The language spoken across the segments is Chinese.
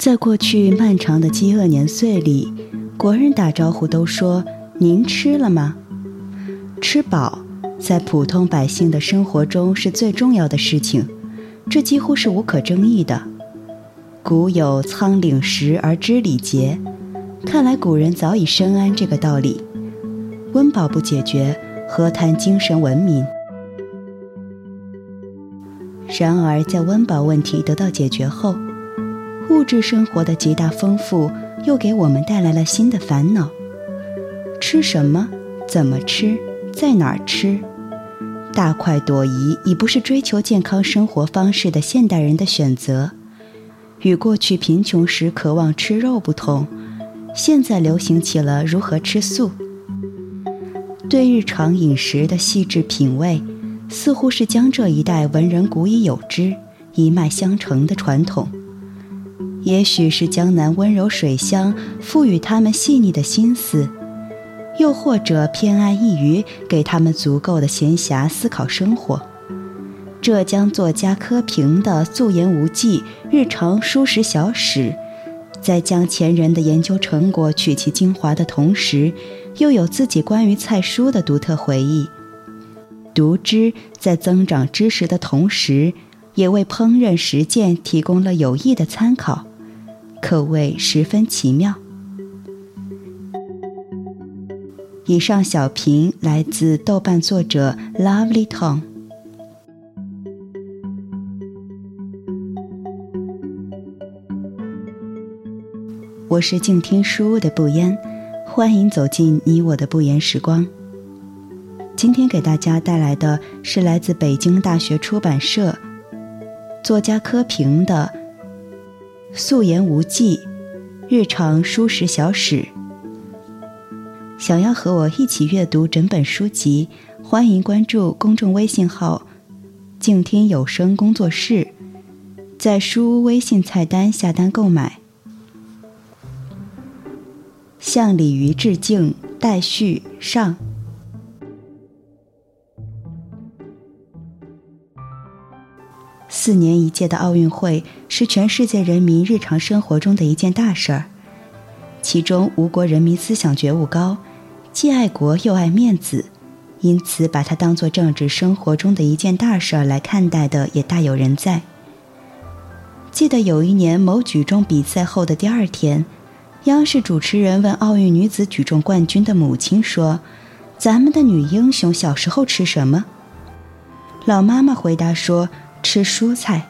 在过去漫长的饥饿年岁里，国人打招呼都说“您吃了吗？”吃饱，在普通百姓的生活中是最重要的事情，这几乎是无可争议的。古有“仓廪实而知礼节”，看来古人早已深谙这个道理。温饱不解决，何谈精神文明？然而，在温饱问题得到解决后，物质生活的极大丰富，又给我们带来了新的烦恼。吃什么？怎么吃？在哪儿吃？大快朵颐已不是追求健康生活方式的现代人的选择。与过去贫穷时渴望吃肉不同，现在流行起了如何吃素。对日常饮食的细致品味，似乎是江浙一带文人古已有之、一脉相承的传统。也许是江南温柔水乡赋予他们细腻的心思，又或者偏安一隅，给他们足够的闲暇思考生活。浙江作家柯平的素颜无忌日常书食小史，在将前人的研究成果取其精华的同时，又有自己关于菜蔬的独特回忆。读之在增长知识的同时，也为烹饪实践提供了有益的参考。可谓十分奇妙。以上小评来自豆瓣作者 Lovely Tom。我是静听书屋的不言，欢迎走进你我的不言时光。今天给大家带来的是来自北京大学出版社作家柯平的。素颜无忌，日常书食小史。想要和我一起阅读整本书籍，欢迎关注公众微信号“静听有声工作室”，在书屋微信菜单下单购买。向鲤鱼致敬，待续上。四年一届的奥运会是全世界人民日常生活中的一件大事儿，其中吴国人民思想觉悟高，既爱国又爱面子，因此把它当作政治生活中的一件大事儿来看待的也大有人在。记得有一年某举重比赛后的第二天，央视主持人问奥运女子举重冠军的母亲说：“咱们的女英雄小时候吃什么？”老妈妈回答说。吃蔬菜，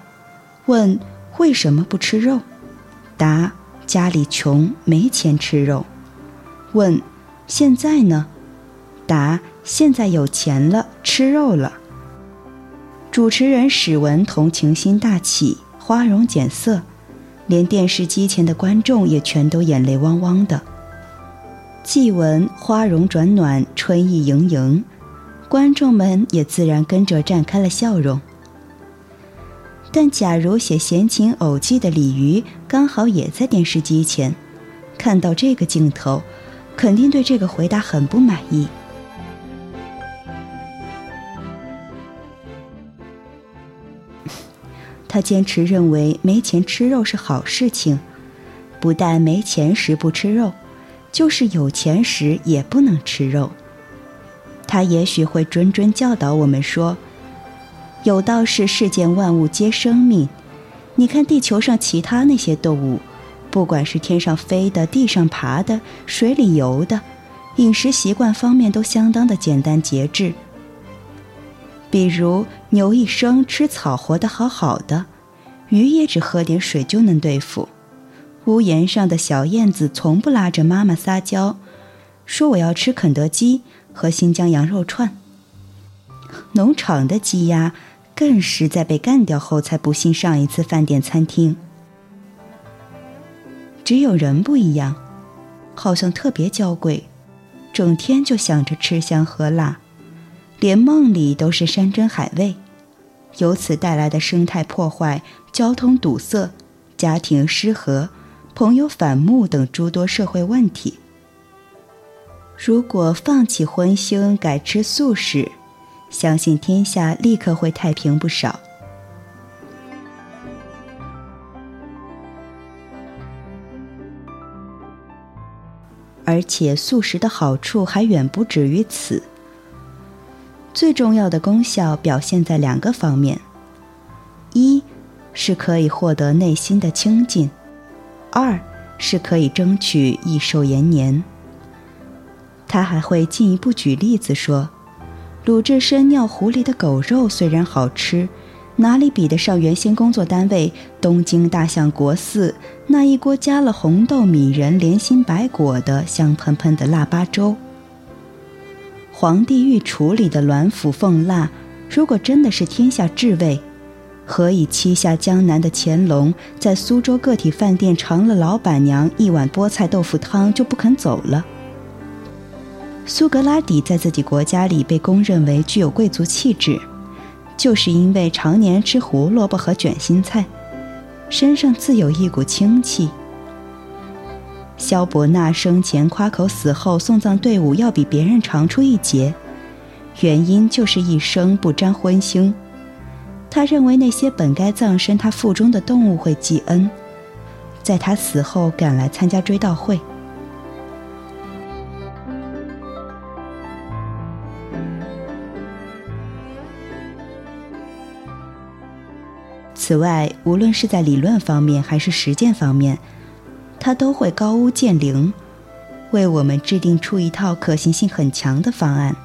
问为什么不吃肉？答家里穷没钱吃肉。问现在呢？答现在有钱了吃肉了。主持人史文同情心大起，花容减色，连电视机前的观众也全都眼泪汪汪的。既闻花容转暖，春意盈盈，观众们也自然跟着绽开了笑容。但假如写闲情偶寄的鲤鱼刚好也在电视机前，看到这个镜头，肯定对这个回答很不满意。他坚持认为没钱吃肉是好事情，不但没钱时不吃肉，就是有钱时也不能吃肉。他也许会谆谆教导我们说。有道是世间万物皆生命，你看地球上其他那些动物，不管是天上飞的、地上爬的、水里游的，饮食习惯方面都相当的简单节制。比如牛一生吃草活得好好的，鱼也只喝点水就能对付。屋檐上的小燕子从不拉着妈妈撒娇，说我要吃肯德基和新疆羊肉串。农场的鸡鸭。更是在被干掉后才不幸上一次饭店餐厅。只有人不一样，好像特别娇贵，整天就想着吃香喝辣，连梦里都是山珍海味，由此带来的生态破坏、交通堵塞、家庭失和、朋友反目等诸多社会问题。如果放弃荤腥，改吃素食。相信天下立刻会太平不少。而且素食的好处还远不止于此。最重要的功效表现在两个方面一是可以获得内心的清静二是可以争取益寿延年。他还会进一步举例子说鲁智深尿壶里的狗肉虽然好吃。哪里比得上原先工作单位东京大相国寺那一锅加了红豆、米仁、莲心白果的香喷喷的腊八粥？皇帝御厨里的鸾府凤腊，如果真的是天下至味，何以七下江南的乾隆在苏州个体饭店尝了老板娘一碗菠菜豆腐汤就不肯走了？苏格拉底在自己国家里被公认为具有贵族气质。就是因为常年吃胡萝卜和卷心菜，身上自有一股清气。萧伯纳生前夸口死后送葬队伍要比别人长出一截，原因就是一生不沾荤腥。他认为那些本该葬身他腹中的动物会记恩，在他死后赶来参加追悼会。此外，无论是在理论方面还是实践方面，他都会高屋建瓴，为我们制定出一套可行性很强的方案，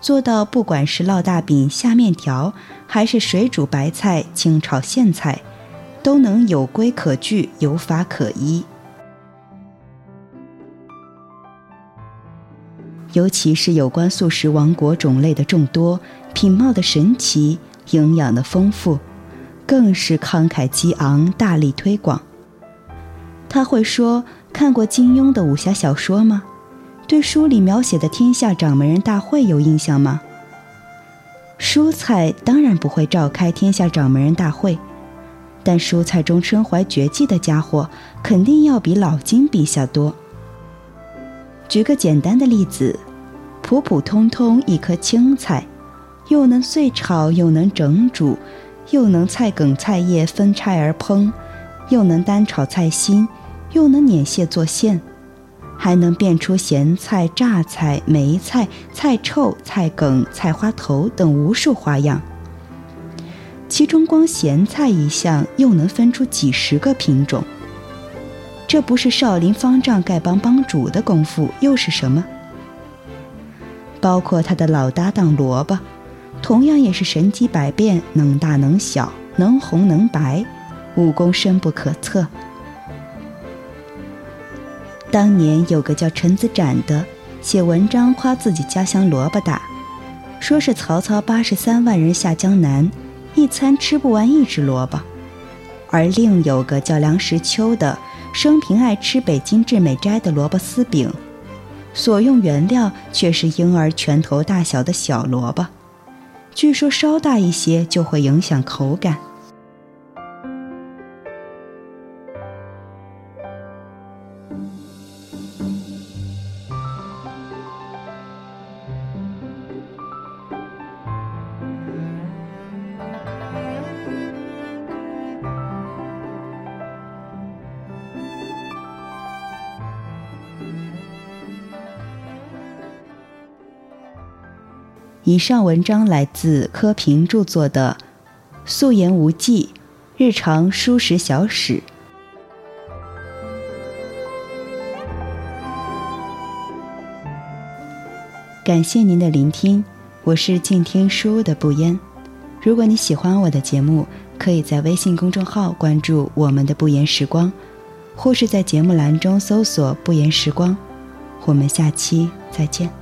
做到不管是烙大饼、下面条，还是水煮白菜、清炒苋菜，都能有规可矩、有法可依。尤其是有关素食王国种类的众多、品貌的神奇、营养的丰富。更是慷慨激昂，大力推广。他会说：“看过金庸的武侠小说吗？对书里描写的天下掌门人大会有印象吗？”蔬菜当然不会召开天下掌门人大会，但蔬菜中身怀绝技的家伙，肯定要比老金陛下多。举个简单的例子，普普通通一颗青菜，又能碎炒，又能整煮。又能菜梗菜叶分拆而烹，又能单炒菜心，又能碾屑做馅，还能变出咸菜、榨菜、梅菜、菜臭、菜梗、菜花头等无数花样。其中光咸菜一项又能分出几十个品种。这不是少林方丈丐帮帮主的功夫，又是什么？包括他的老搭档萝卜。同样也是神机百变，能大能小，能红能白，武功深不可测。当年有个叫陈子展的，写文章夸自己家乡萝卜大，说是曹操八十三万人下江南，一餐吃不完一只萝卜；而另有个叫梁实秋的，生平爱吃北京致美斋的萝卜丝饼，所用原料却是婴儿拳头大小的小萝卜。据说稍大一些就会影响口感。以上文章来自柯平著作的《素颜无忌：日常书食小史》。感谢您的聆听，我是静听书的不言。如果你喜欢我的节目，可以在微信公众号关注我们的不言时光，或是在节目栏中搜索“不言时光”。我们下期再见。